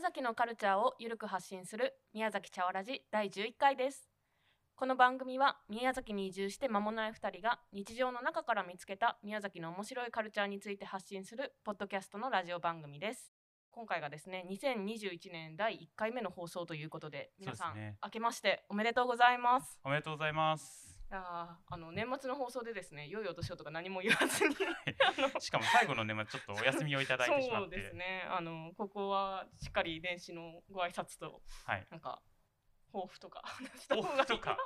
宮崎のカルチャーをゆるく発信する宮崎茶わらじ第11回です。この番組は宮崎に移住して間もない2人が日常の中から見つけた宮崎の面白いカルチャーについて発信するポッドキャストのラジオ番組です。今回がですね2021年第1回目の放送ということで皆さん、ね。明けましておめでとうございます。おめでとうございます。いやーあの年末の放送でですね良いお年をとか何も言わずにしかも最後の年末ちょっとお休みをいただいてしまって、そうですね。あのここはしっかり年始のご挨拶とはい、なんか抱負とか話した方がいい抱負とか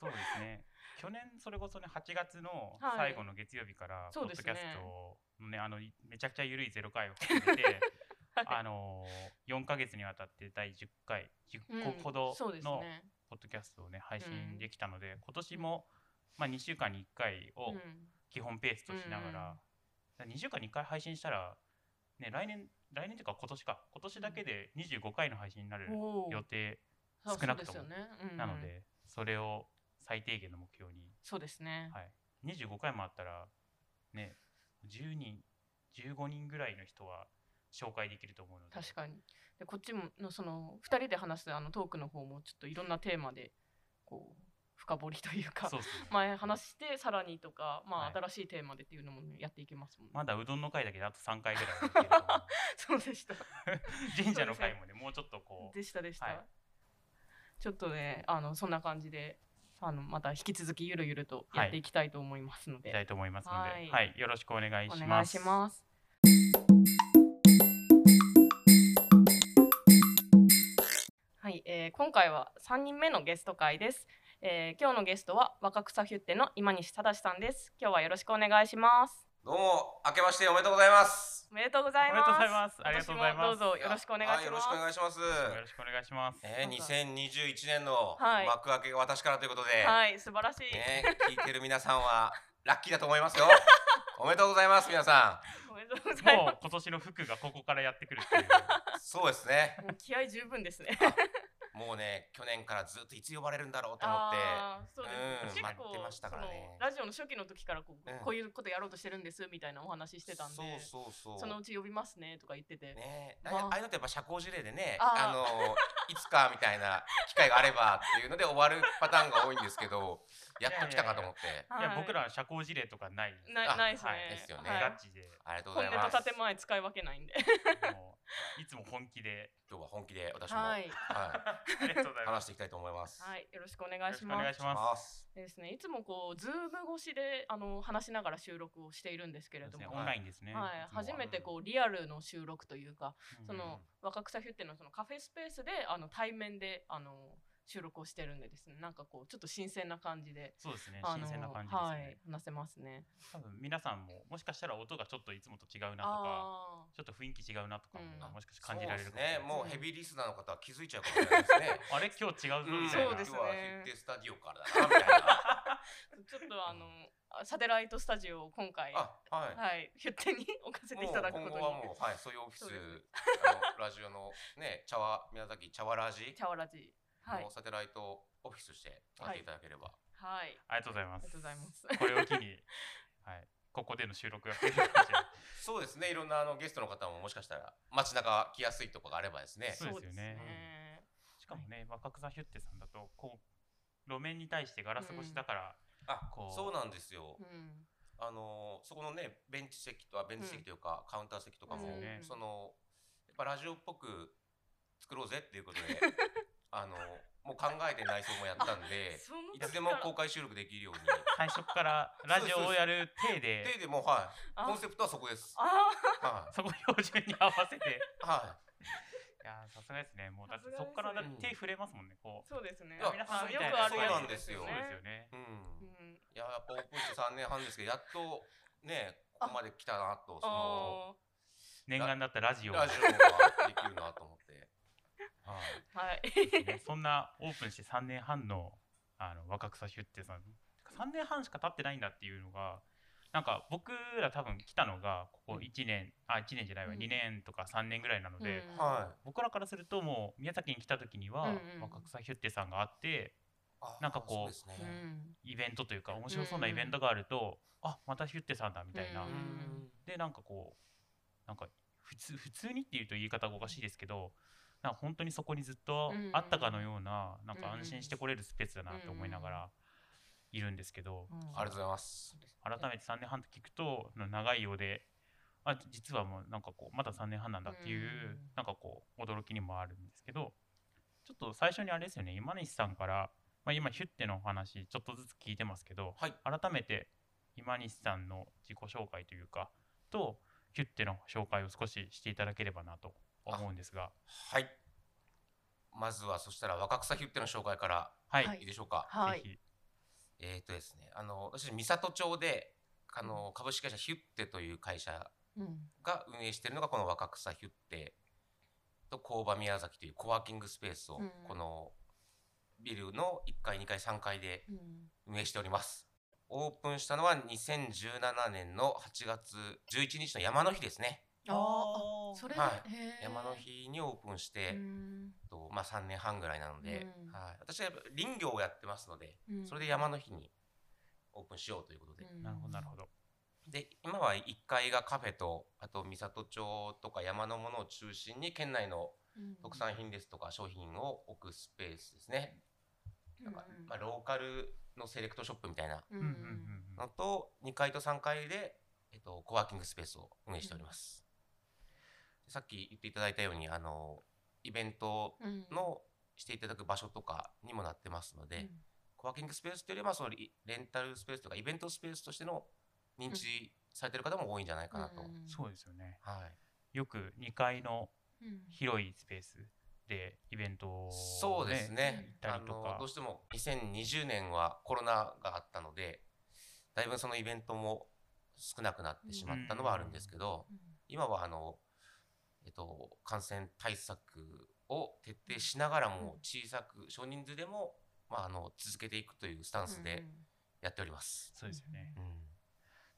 そうですね。去年それこそね8月のはい。最後の月曜日からポッドキそうですね。ャストのねあのめちゃくちゃゆるいゼロ回を始めて、あの4ヶ月にわたって第10回10個ほどそうですのねポッドキャストをね配信できたので、今年もまあ2週間に1回をうん。基本ペースとしながら、2週間に1回配信したらね来年来年というか今年か。今年だけで25回の配信になる予定少なくとも。なので、それを最低限の目標に、そうですね、はい、25回もあったらね10人15人ぐらいの人は紹介できると思うので。確かに。でこっちものその2人で話すあのトークの方もちょっといろんなテーマでこう深掘りというかね。前話してさらにとか、まあはい。新しいテーマでっていうのもね、やっていけますもんね。まだうどんの回だけで あと3回ぐらいそうでした。神社の回もねもうちょっとこうでしたでした。はい。ちょっとねあのそんな感じであのまた引き続きゆるゆるとやっていきたいと思いますので、い。きたいと思いますので、はい。はい、よろしくお願いします。お願いします。えー今回は3人目のゲスト会です。えー今日のゲストは若草ヒュッテの今西忠さんです。今日はよろしくお願いします。どうも明けましておめでとうございます。おめでとうございます。おめでとうございますありがとうございますどうぞよろしくお願いします。はよろしくお願いします。よろしくお願いします。えー、2021年のはい幕開けが私からということで、はい、素晴らしい。ね、聞いてる皆さんはラッキーだと思いますよ。おめでとうございます皆さおめでとうございまもう今年の服がここからやってくるっていう。ん。そうですね。す。もう気合十分ですね。もうね去年からずっといつ呼ばれるんだろうと思って。そうですねうん結構待ってましたからねラジオの初期の時からこう,、うんこういうことやろうとしてるんですみたいなお話してたんでそうそうそう。そのうち呼びますねとか言ってて、ね、まあああいうのってやっぱ社交辞令でね、あのいつかみたいな機会があればっていうので終わるパターンが多いんですけど、やっと来たかと思って、はいいや僕らは社交辞令とかないです。あなないですね、はいですよねはいガチで、ありがとうご本。音と建前使い分けないんでいつも本気で。今日は本気で私も、ははい。話していきたいと思います。はいよろしくお願いします願いします。でですねいつもこうズーム越しであの話しながら収録をしているんですけれども、ねオンラインですね。はい初めてこうリアルの収録というか、うんその若草ヒュッテのそのカフェスペースであの対面であの収録をしてるんでですねなんかこうちょっと新鮮な感じでそうですね新鮮な感じですよはいね。話せますね多分皆さんももしかしたら音がちょっといつもと違うなとか、あちょっと雰囲気違うなとかもうんもしかして感じられるかもしれないそうですね。もうヘビーリスナーの方は気づいちゃうかもしれないですね。あれ？今日違うぞうんみたいな。そうですね今日はヒュッテスタジオからだなみたいな。ーちょっとあのあサテライトスタジオを今回あ、はい。はいヒュッテに置かせていただくことに今後はもうはいそういうオフィスあのラジオのね茶わ宮崎茶わラジチャワラジはい。のサテライトオフィスとしてやっていただければ、はい。ありがとうございます。ありがとうございます。これを機に、はい、ここでの収録が。そうですね。いろんなあのゲストの方ももしかしたら街中来やすいとこがあればですね。そうですよね。ね。しかもね、若草ヒュッテさんだと、こう、路面に対してガラス越しだから、あこうそうなんですよ、うん。あのそこのねベンチ席とはベンチ席というか、カウンター席とかも、ですよね。そのやっぱラジオっぽく作ろうぜっていうことで あのもう考えて内装もやったんで いつでも公開収録できるように。最初からラジオをやる体で、ででもはい。あ。コンセプトはそこです。あはそこ標準に合わせて、いはい。やーさすがですね、もうだってそこからだって手触れますもんね、こう。そうですね。いや皆さんみよくたいなあるやつそうなんですよ。そうですよね。うん。うん。いややっぱオープンして3年半ですけどやっとねここまで来たなとそのあ念願だったラジオを。ラジオができるなと思ってはい。そんなオープンして3年半のあの若草ヒュッテさん。3年半しか経ってないんだっていうのがなんか僕ら多分来たのがここ1年あ1年じゃないわ、うん。2年とか3年ぐらいなので、うん。はい僕らからするともう宮崎に来た時には、うんうん。若草ヒュッテさんがあってあなんかこうね。ん。イベントというか面白そうなイベントがあると、あまたヒュッテさんだみたいな、うん。でなんかこうなんか普通普通にっていうと言い方がおかしいですけどなんか本当にそこにずっとうんあったかのようななんかうん安心してこれるスペースだなって思いながらいるんですけどうんありがとうございます。改めて3年半と聞くと長いようであ実はもうなんかこうまだ3年半なんだっていううんなんかこう驚きにもあるんですけどちょっと最初にあれですよね今西さんから、まあ、今ヒュッテのお話ちょっとずつ聞いてますけどはい。改めて今西さんの自己紹介というかとヒュッテの紹介を少ししていただければなと思うんですがはい。まずはそしたら若草ヒュッテの紹介からはい、はいいいでしょうか？はいぜひえっ、とですね、あの私三郷町であの株式会社ヒュッテという会社うんが運営しているのがこの若草ヒュッテと工場宮崎というコワーキングスペースをうんこのビルの1階2階3階でうん運営しております。オープンしたのは2017年の8月11日の山の日ですね。ああそれで、はい。山の日にオープンして、うん。とまあ、3年半ぐらいなので、うん。はい、私は林業をやってますので、うん。それで山の日にオープンしようということで、うん。なるほどなるほど。で今は1階がカフェとあと三郷町とか山のものを中心に県内のうん。特産品ですとか商品を置くスペースですね、うん。なんかまあ、ローカルのセレクトショップみたいなのと2階と3階で、えっと、コワーキングスペースを運営しております、さっき言っていただいたようにあのイベントうん。のしていただく場所とかにもなってますので、うん。コワーキングスペースというよりはそのリレンタルスペースとかイベントスペースとしての認知されてる方も多いんじゃないかなと、うんそうですよね。はい、よく2階のうん。広いスペースでイベントを、そうですね。行ったりとか。あのどうしても2020年はコロナがあったのでだいぶそのイベントも少なくなってしまったのはあるんですけど、うん。今はあの、えっと、感染対策を徹底しながらも小さく少人数でも、まあ、あの続けていくというスタンスでやっております。そうですよね、うん。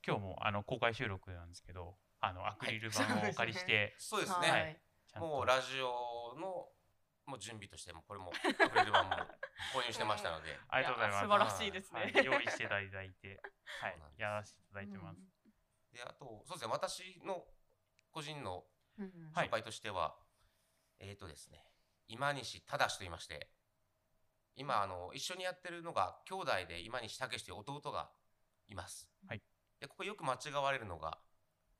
今日もあの公開収録なんですけどあのアクリル板をお借りして、そうですね、はい。もうラジオのもう準備としてもこれもアクリル板も購入してましたので、ありがとうございます。や素晴らしいですね、はい、用意していただいて、はい。やらせていただいてます。であとそうですね。私の個人の紹介としては、えっ、とですね今西忠と言いまして今あの一緒にやってるのが兄弟で今西武という弟がいます。はい。でここよく間違われるのが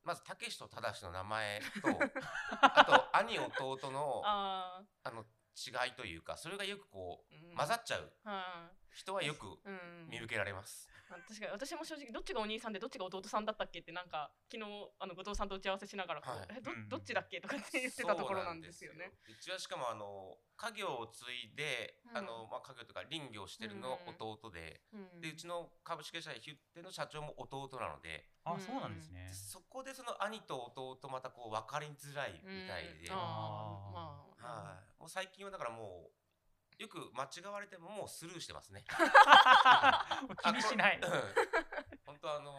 まず武と忠の名前と あと兄弟のああの違いというかそれがよくこうーうん。混ざっちゃう。は人はよく見受けられます。あ確かに私も正直どっちがお兄さんでどっちが弟さんだったっけってなんか昨日あの後藤さんと打ち合わせしながらこう、はいえどうんどっちだっけとかって言ってたところなんですよね。そううちはしかもあの家業を継いで、うんあのまあ家業とか林業してるの弟で、うんでうちの株式会社ヒュッテの社長も弟なので、あ、うんそうなんですね。そこでその兄と弟またこう分かりづらいみたいで、うんはあーまあ、い。もう最近はだからもうよく間違われてももうスルーしてますね。気にしない。うん。本当あの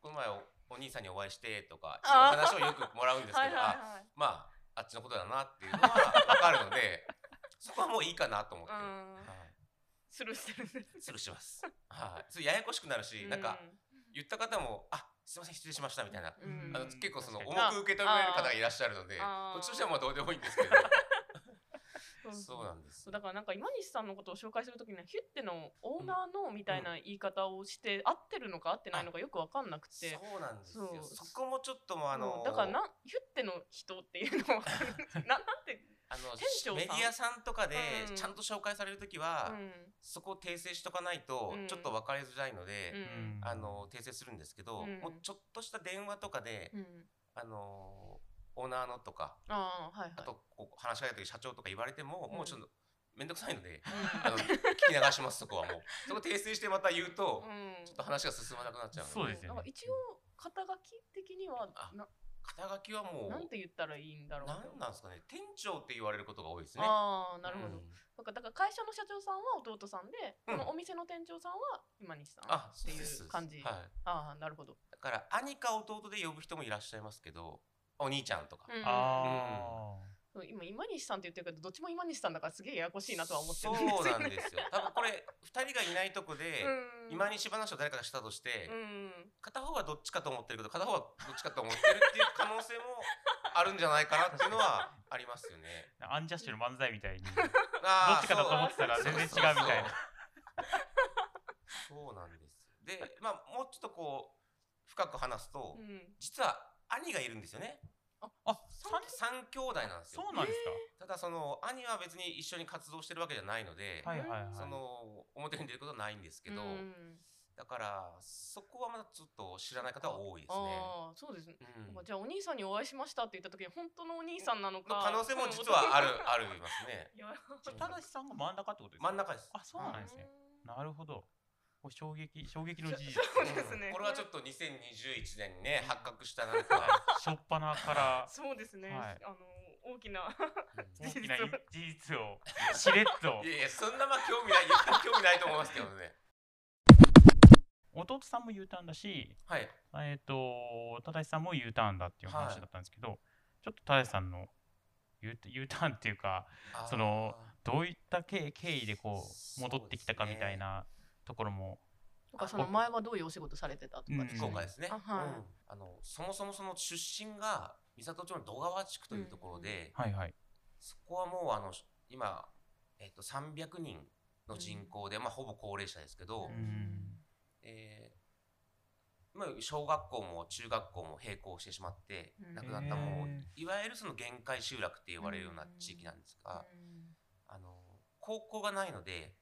この前おお兄さんにお会いしてとか話をよくもらうんですけど、はいはいあはい。まああっちのことだなっていうのは分かるので そこはもういいかなと思って、うん。はい。スルーしてるんです。スルーします。はい、それややこしくなるし、なんか言った方も「あすいません失礼しました」みたいな、うん、あの結構その確重く受け止める方がいらっしゃるのでこっちとしてはまあどうでもいいんですけどうんそう。なんですそうだからなんか今西さんのことを紹介するときにはヒュッテのオーナーのみたいな言い方をして合ってるのか合ってないのかよく分かんなくて。そうなんですよ。そこもちょっともうあのそう。だからなヒュッテの人っていうのは ななんて、あのメディアさんとかでうん。ちゃんと紹介されるときは、うん。そこを訂正しとかないとうん。ちょっと分かりづらいので、うん。あの訂正するんですけど、うん。もうちょっとした電話とかで、うん、あのオーナーのとかああはいはい。あとこう話しかけた時社長とか言われても、うん。もうちょっと面倒くさいので、うあの聞き流しますそこはもう。そこ訂正してまた言うと、んうん。ちょっと話が進まなくなっちゃうので。そうですよね。一応肩書き的にはあな肩書きはもうなんて言ったらいいんだろうなんなんですかね。店長って言われることが多いですね。ああなるほど、うん。なんかだから会社の社長さんは弟さんで、うん。このお店の店長さんは今西さんあっていう感じ、はい、ああなるほど、だから兄か弟で呼ぶ人もいらっしゃいますけどお兄ちゃんとか、うんあそう今今西さんって言ってるけどどっちも今西さんだからすげえややこしいなとは思ってそうるんですよね。なんですよ多分これ2人がいないとこで、うん今西話を誰かがしたとして、うん片方はどっちかと思ってるけど片方はどっちかと思ってるっていう可能性もあるんじゃないかなっていうのはありますよね。アンジャッシュの漫才みたいにどっちかだと思ってたらそう全然違うみたいな。そうなんですよ。で、まあもうちょっとこう深く話すと、うん実は兄がいるんですよね。あ、三三三兄弟なんですよそう。なんですただその兄は別に一緒に活動してるわけじゃないので、か。はいはいはい。その表に出ることはないんですけど、うんだからそこはまだちょっと知らない方は多いですね。ああそうですね。うんじゃあお兄さんにお会いしましたって言った時に本当のお兄さんなのか。の可能性も実はあるあるいますね。いやただしさんが真ん中ってことですか真ん中です。あ、そうなんですね。なるほど。これ衝撃、衝撃の事実。そうですね。これはちょっと2021年にね発覚したなんか、しょっぱなから。そうですね。はい。あの大きなうん。大きな事実を。しれっと。いやいやそんなまあ興味ない言って興味ないと思いますけどね。弟さんも U ターンだし、はい。えっ、と、正さんも U ターンだっていう話はいだったんですけど、ちょっと正さんの U, U ターンっていうか、そのどういった経経緯でこう戻ってきたかみたいなところも、とかその前はどういうお仕事されてたとかうんです福岡ですね。あはい。うん。あのそもそもその出身が三郷町の戸川地区というところで、はいはい。そこはもうあの今えっと300人の人口で、まあほぼ高齢者ですけど、うん。えーまあ小学校も中学校も閉校してしまってうん。亡くなったもうへいわゆるその限界集落って呼ばれるような地域なんですが、あの高校がないので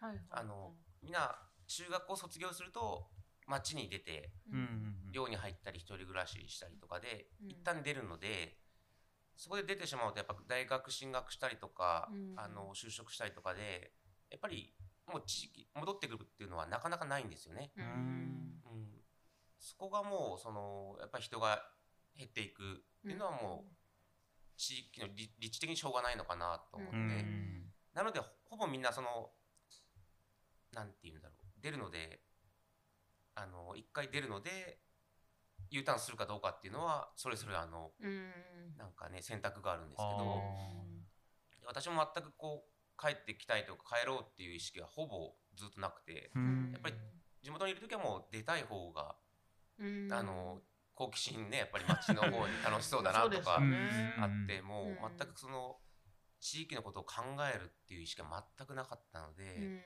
はいはい。あのみんな中学校卒業すると町に出て寮に入ったり一人暮らししたりとかで、うん。一旦出るのでそこで出てしまうとやっぱ大学進学したりとか、うん。あの就職したりとかでやっぱりもう地域戻ってくるっていうのはなかなかないんですよね。うん。うん、そこがもうそのやっぱり人が減っていくっていうのはもう地域の立立地的にしょうがないのかなと思って、うん。なのでほほぼみんなそのなんて言うんだろう。出るのであの一回出るので U ターンするかどうかっていうのはそれぞれあのうん。なんかね選択があるんですけあどー。私も全くこう帰ってきたいとか帰ろうっていう意識はほぼずっとなくてうん。やっぱり地元にいる時はもう出たい方がうん。あの好奇心ねやっぱり街の方に楽しそうだなとかあってもううん全くその地域のことを考えるっていう意識は全くなかったので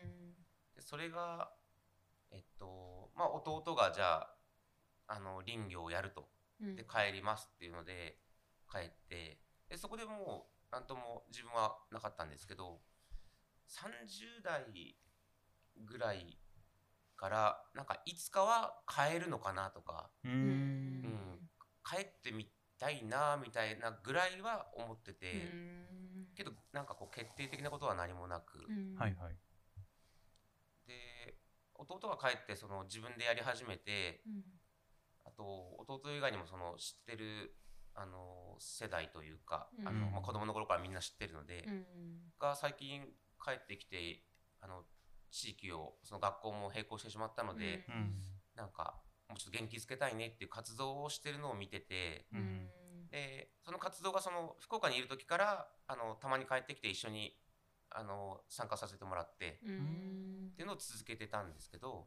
それがえっとまあ弟がじゃああの林業をやると。うん。で帰りますっていうので帰ってでそこでもう何とも自分はなかったんですけど30代ぐらいからなんかいつかは帰るのかなとかううん。ん。帰ってみたいなみたいなぐらいは思ってて、うん。けどなんかこう決定的なことは何もなく、うん。はいはい。で弟が帰ってその自分でやり始めてうん。あと弟以外にもその知ってるあの世代というか、あうん。のまあ、子供の頃からみんな知ってるので、うん。が最近帰ってきてあの地域をその学校も並行してしまったので、うん。うんなんかもうちょっと元気づけたいねっていう活動をしてるのを見ててでその活動がその福岡にいる時からあのたまに帰ってきて一緒にあの参加させてもらってうん。っていうのを続けてたんですけど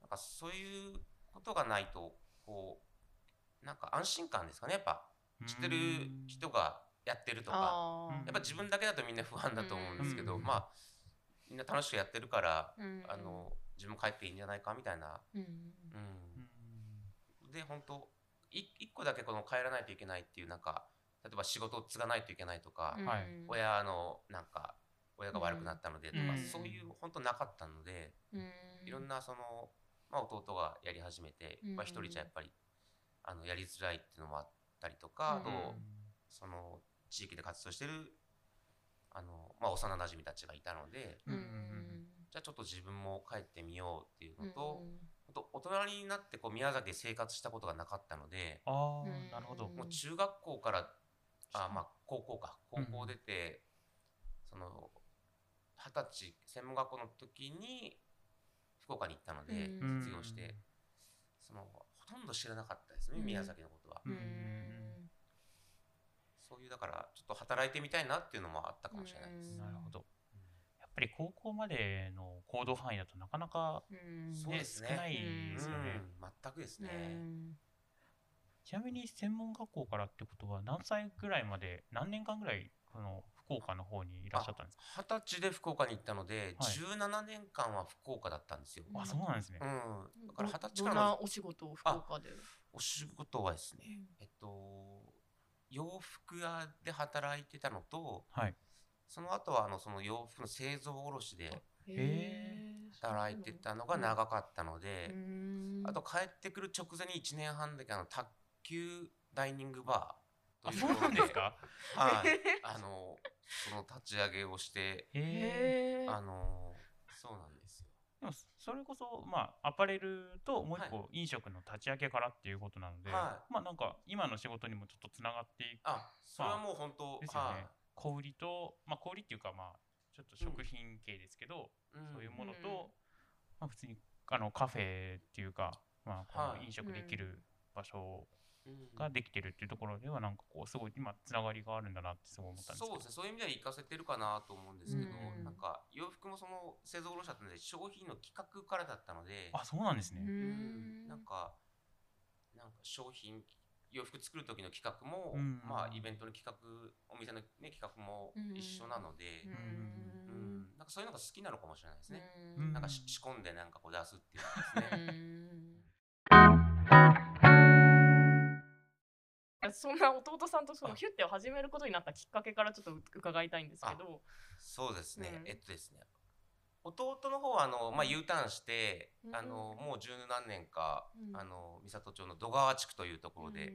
なんかそういうことがないとこうなんか安心感ですかねやっぱ。知ってる人がやってるとか。やっぱ自分だけだとみんな不安だと思うんですけどうん。まあみんな楽しくやってるからうん。あの自分も帰っていいんじゃないかみたいな、うん。うん、で本当い一個だけこの帰らないといけないっていうなんか例えば仕事を継がないといけないとか、うん。はい。親のなんか親が悪くなったのでとか、うん。そういう本当なかったので、うん。いろんなその、まあ、弟がやり始めて、うん。まあ、一人じゃやっぱりあのやりづらいっていうのもあったりとか、うん。あとその地域で活動してるあの、まあ、幼なじみたちがいたのでうん。じゃあちょっと自分も帰ってみようっていうのと、大人になってこう宮崎で生活したことがなかったので、あ、なるほど。もう中学校からあまあ高校か高校出て、その二十歳専門学校の時に福岡に行ったので、うん。卒業してそのほとんど知らなかったですね、うん。宮崎のことは、うん。うん。そういうだからちょっと働いてみたいなっていうのもあったかもしれないです。うん。なるほど。やっぱり高校までの行動範囲だとなかなかうんそうですね。少ないですよね、うん、全くですね。うん。ちなみに専門学校からってことは何歳ぐらいまで何年間ぐらいこの福岡の方にいらっしゃったんですか？二十歳で福岡に行ったので、はい。17年間は福岡だったんですよ。あそうなんですね、うん、だから二十歳どんからのなお仕事を福岡で？お仕事はですね、うん。えっと、洋服屋で働いてたのと、はい。その後はあのその洋服の製造卸で働いてたのが長かったので、うん。あと帰ってくる直前に1年半だけあの卓球ダイニングバーあそうなんですか？はい、あのその立ち上げをして、へえあのそうなんですよ。でもそれこそまあアパレルともう一は個飲食の立ち上げからっていうことなので、はまあなんか今の仕事にもちょっとつながっていくあ、それはもう本当、ですよね。はい。小売りとまあ小売りっていうかまあちょっと食品系ですけど、うん。そういうものと、うんまあ普通にあのカフェっていうかまあこはい。の飲食できる場所うんができてるっていうところではなんかこうすごい今つながりがあるんだなってすごい思ったんですけど。そうですね、そういう意味では活かせてるかなと思うんですけど、うん。なんか洋服もその製造卸だったので商品の企画からだったので、あそうなんですね、なんかなんか商品洋服作る時の企画も、うんまあイベントの企画お店の、ね、企画も一緒なので、うん。うん。なんかそういうのが好きなのかもしれないですね。うん。なんかし仕込んでなんかこう出すっていうのですうね。そんな弟さんとそのヒュッテを始めることになったきっかけからちょっと伺いたいんですけど、そうですね、うん。えっとですね。弟の方はあの、まあ、うん U ターンして、うん。あのもう十何年か、うん。あの三郷町の戸川地区というところで、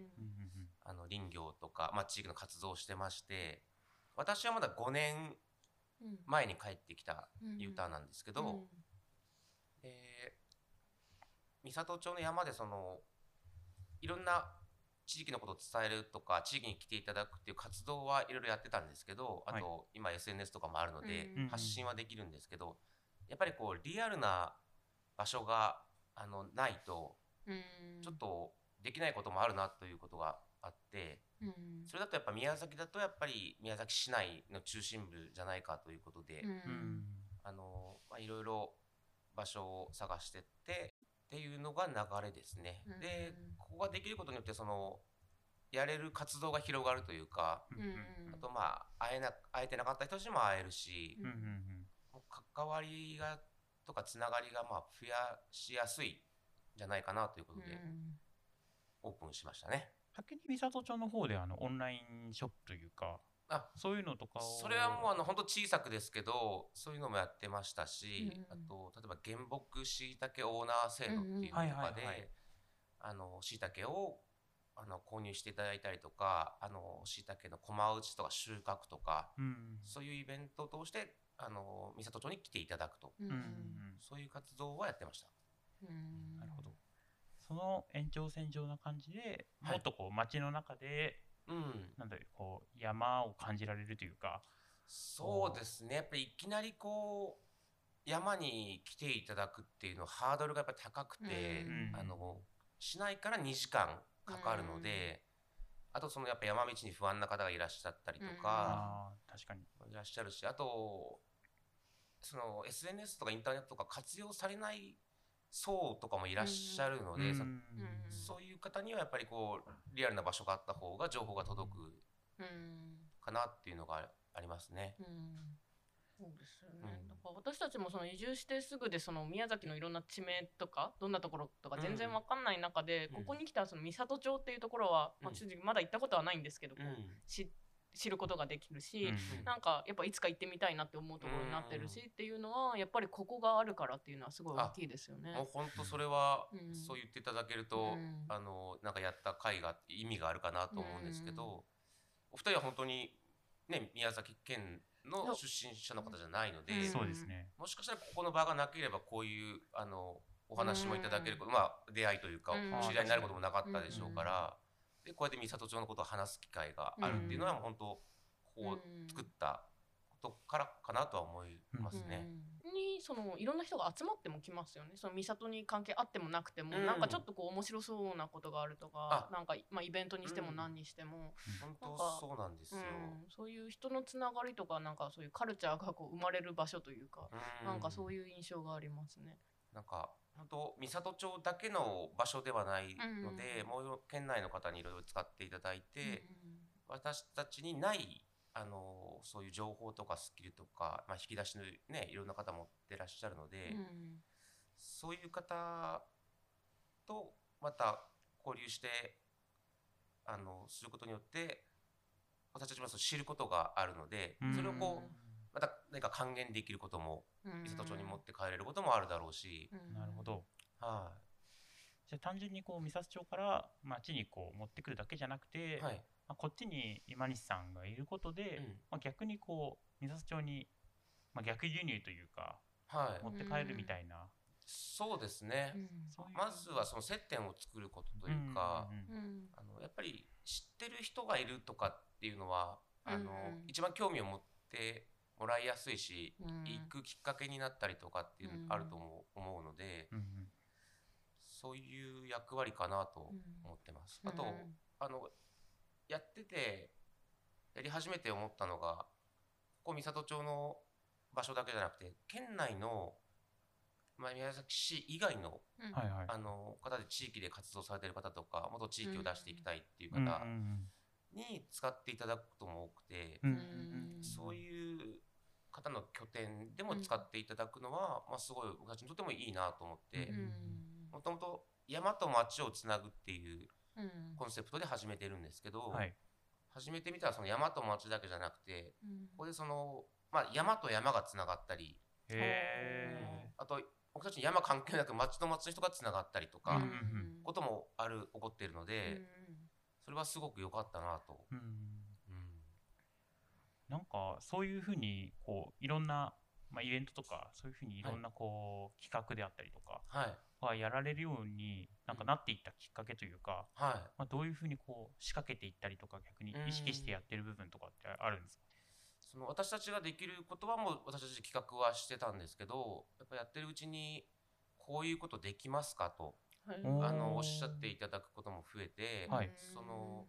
あの林業とか、まあ、地域の活動をしてまして私はまだ5年うん。前に帰ってきたうん。U ターンなんですけど、うん。で三郷町の山でそのいろんな地域のことを伝えるとか地域に来ていただくっていう活動はいろいろやってたんですけどあと、はい今 SNS とかもあるので、うん。発信はできるんですけどやっぱりこうリアルな場所があのないとうん。ちょっとできないこともあるなということがあってうん。それだとやっぱ宮崎だとやっぱり宮崎市内の中心部じゃないかということで、あのまあ、いろいろ場所を探してってっていうのが流れですね。うんでここができることによってそのやれる活動が広がるというかうんうんあとまあ会えな会えてなかった人たちにも会えるし、うん関わりがとかつながりがまあ増やしやすいんじゃないかなということでオープンしましたね。先に三郷町の方であのオンラインショップというかあそういうのとかを。それはもうあの本当小さくですけどそういうのもやってましたし、うんあと例えば原木しいたけオーナー制度っていうのとかであのしいたけをあの購入していただいたりとかあのしいたけの駒打ちとか収穫とかうんそういうイベントを通してあの三郷町に来ていただくと。うん。そういう活動はやってました。うん。なるほど。その延長線上な感じで、はい。もっとこう街の中でうん、なんだろうこう山を感じられるというか。そうですね。やっぱりいきなりこう山に来ていただくっていうのはハードルがやっぱり高くて、うんあの市内から2時間かかるので、あとそのやっぱ山道に不安な方がいらっしゃったりとか、あー確かに。いらっしゃるしあとその SNS とかインターネットとか活用されない層とかもいらっしゃるので、そうんうんそういう方にはやっぱりこうリアルな場所があった方が情報が届くうんかなっていうのがありますね。うん。そうですよね、うん。だから私たちもその移住してすぐでその宮崎のいろんな地名とかどんなところとか全然わかんない中で、うんここに来たらその三郷町っていうところは、まあ、うん正直まだ行ったことはないんですけど、こううんし知ることができるし、うんなんかやっぱいつか行ってみたいなって思うところになってるし、っていうのはやっぱりここがあるからっていうのはすごい大きいですよね。もう本当それはうんそう言っていただけると、うん。あのなんかやった回が意味があるかなと思うんですけど、お二人は本当にね宮崎県の出身者の方じゃないので、うん。そうですね。もしかしたらここの場がなければこういうあのお話もいただけること、まあ出会いというか、うん。お知り合いになることもなかったでしょうから、でこうやって三郷町のことを話す機会があるっていうのは、本当ここを作ったことからかなとは思いますね。うんにそのいろんな人が集まっても来ますよね。その美里に関係あってもなくても、うん。なんかちょっとこう面白そうなことがあるとかあ。なんか、まあ、イベントにしてもうん。何にしても、本当そうなんですよ。うん。そういう人のつながりとかなんかそういうカルチャーがこう生まれる場所というか、なんかそういういう印象がありますね。なんか本当三郷町だけの場所ではないので、うん。もう県内の方にいろいろ使っていただいて、私たちにないあのそういう情報とかスキルとか、まあ、引き出しのねいろんな方持ってらっしゃるので、うんうんそういう方とまた交流してあのすることによって私たちもそう知ることがあるので、うん。それをこうまた何か還元できることもうん。伊勢町に持って帰れることもあるだろうし、うん。なるほど。はじゃあ単純にこう三郷町から町にこう持ってくるだけじゃなくて、い、はい。まあ、こっちに今西さんがいることで、うん。まあ、逆にこう三郷町に、まあ、逆輸入というかはい。持って帰るみたいな、そうですね、うん。まずはその接点を作ることというか、うんうんうん。うんあのやっぱり知ってる人がいるとかっていうのはあの、うん。一番興味を持ってもらいやすいし、うん。行くきっかけになったりとかっていうのうん。あると思う,、思うのでうんうん。そういう役割かなと思ってます。あと、うん。あのやっててやり始めて思ったのがここ三郷町の場所だけじゃなくて県内の、まあ、宮崎市以外のうん。あの方で地域で活動されてる方とかもっと地域を出していきたいっていう方うんうんに使っていただくことも多くて、そういう方の拠点でも使っていただくのは、まあ、すごい僕たちにとってもいいなと思ってうん。もともと山と町をつなぐっていううん。コンセプトで始めてるんですけど、はい。始めてみたらその山と町だけじゃなくてうん。ここでその、まあ、山と山がつながったり、へあと僕たちに山関係なく町と町の人がつながったりとか、こともある起こっているので、うんそれはすごく良かったなと。ーうん。うん。なんかそういうふうにこういろんな、まあ、イベントとかそういうふうにいろんなこう、企画であったりとかはい。はやられるようになんかなっていったきっかけというか、はい。まあ、どういうふうにこう仕掛けていったりとか逆に意識してやってる部分とかってあるんですか？その私たちができることはもう私たち企画はしてたんですけどやっぱやってるうちにこういうことできますかとあのおっしゃっていただくことも増えて、はい。その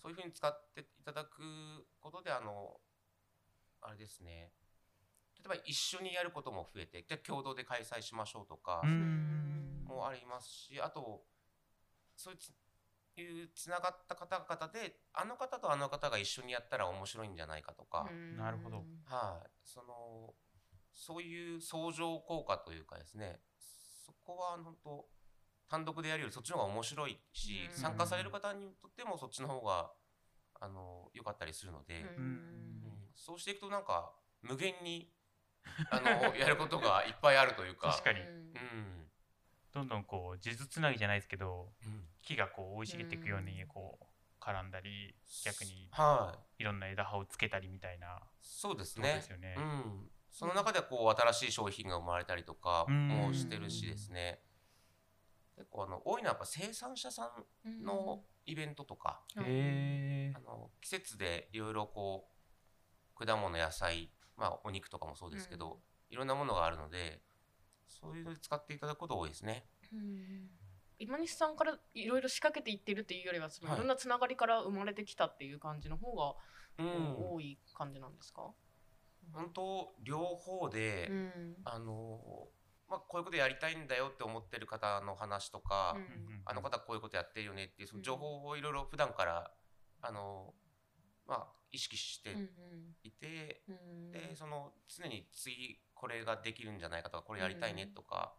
そういうふうに使っていただくことであのあれですね。例えば一緒にやることも増えてじゃあ共同で開催しましょうとかうん。もありますしあとそういうついうつながった方々であの方とあの方が一緒にやったら面白いんじゃないかとか、うん。なるほど。はい、そのそういう相乗効果というかですね。そこは本当単独でやるよりそっちの方が面白いし、うん。参加される方にとってもそっちの方があの良かったりするので、うん。うん。そうしていくとなんか無限にあの やることがいっぱいあるというか。確かに。うん。どんどんこう数珠つなぎじゃないですけどうん。木がこう生い茂っていくようにうん。こう絡んだり逆にはい。いろんな枝葉をつけたりみたいなそうですことでねすよね。うん、その中でこう新しい商品が生まれたりとかもしてるしですね結構あの多いのはやっぱ生産者さんのイベントとか、へあの季節でいろいろこう果物野菜、まあ、お肉とかもそうですけど、いろんなものがあるのでそういうので使っていただくことが多いですね。うん。今西さんからいろいろ仕掛けていってるっていうよりはそのはい。いろんなつながりから生まれてきたっていう感じの方がうん、多い感じなんですか、本当両方で、うん。あのまあ、こういうことやりたいんだよって思ってる方の話とか、うんあの方こういうことやってるよねっていうその情報をいろいろ普段からあの、まあ、意識してうんいて、うん。でその常に次これができるんじゃないかとかこれやりたいねとか、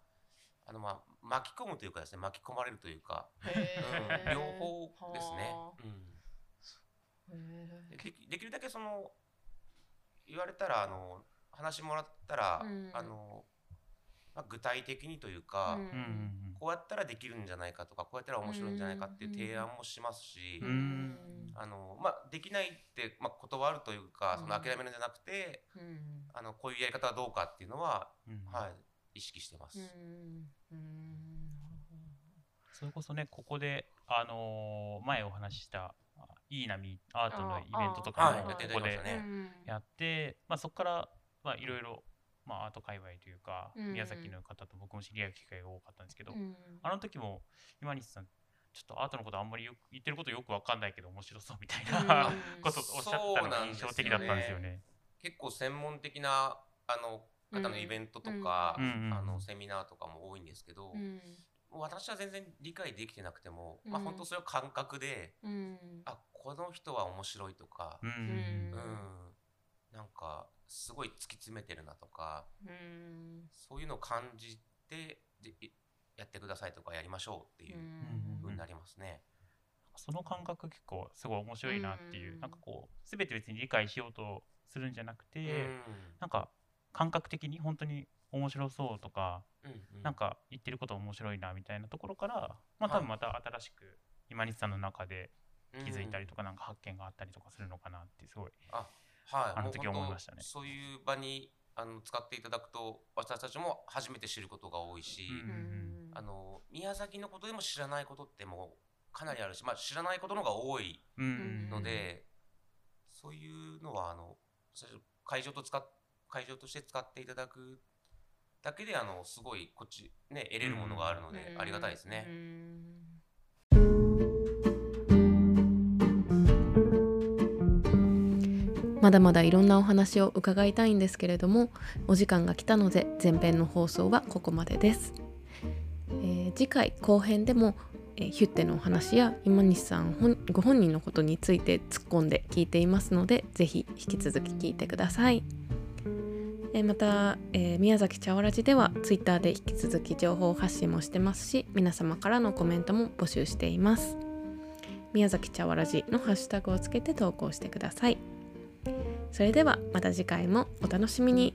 あのまあ巻き込むというかですね巻き込まれるというか、うん、両方ですね。でできできるだけその言われたらあの話もらったら、うん。あのまあ、具体的にというーか、うん。こうやったらできるんじゃないかとかこうやったら面白いんじゃないかっていう提案もしますし、ううんん。あのまあ、できないって、まあ、断るというかそのうん諦めるんじゃなくて、うん。あのこういうやり方はどうかっていうのは、うん。はい、意識してます。うん。うん。それこそねここで、あのー前お話ししたあいい波アートのイベントとあかもここでやって、まあ、そこからまあいろいろまあアート界隈というか、うん宮崎の方と僕も知り合う機会が多かったんですけど、うんあの時も今西さんちょっとアートのことあんまりよく言ってることよくわかんないけど面白そうみたいな、うん ことをおっしゃったのが印象的だったんですよね。結構専門的なあの方のイベントとか、うんうん。うんあのセミナーとかも多いんですけど、私は全然理解できてなくても、うん。まあ本当それは感覚でうん。あこの人は面白いとかう、んうん。うんなんかすごい突き詰めてるなとかうん。そういうのを感じてやってくださいとかやりましょうっていううん。風になりますね。その感覚結構すごい面白いなっていう、うん。なんかこう全て別に理解しようとするんじゃなくて、うん。なんか感覚的に本当に面白そうとか、うんうん。なんか言ってること面白いなみたいなところから、まあ多分また新しく今西さんの中で気づいたりとかなんか発見があったりとかするのかなってすごい。はい、あの時もう本当思いましたね。そういう場にあの使っていただくと私たちも初めて知ることが多いし、うんうんあの宮崎のことでも知らないことってもうかなりあるし、まあ、知らないことの方が多いうんので、そういうのはあの会場と使っ会場として使っていただくだけであのすごいこっちね得れるものがあるので、うん。ありがたいですね。うんまだまだいろんなお話を伺いたいんですけれどもお時間が来たので前編の放送はここまでです、えー次回後編でも、えーヒュッテのお話や今西さんご本人のことについて突っ込んで聞いていますのでぜひ引き続き聞いてください、えーまた、えー宮崎茶わらじではツイッターで引き続き情報発信もしてますし皆様からのコメントも募集しています。宮崎茶わらじのハッシュタグをつけて投稿してください。それではまた次回もお楽しみに。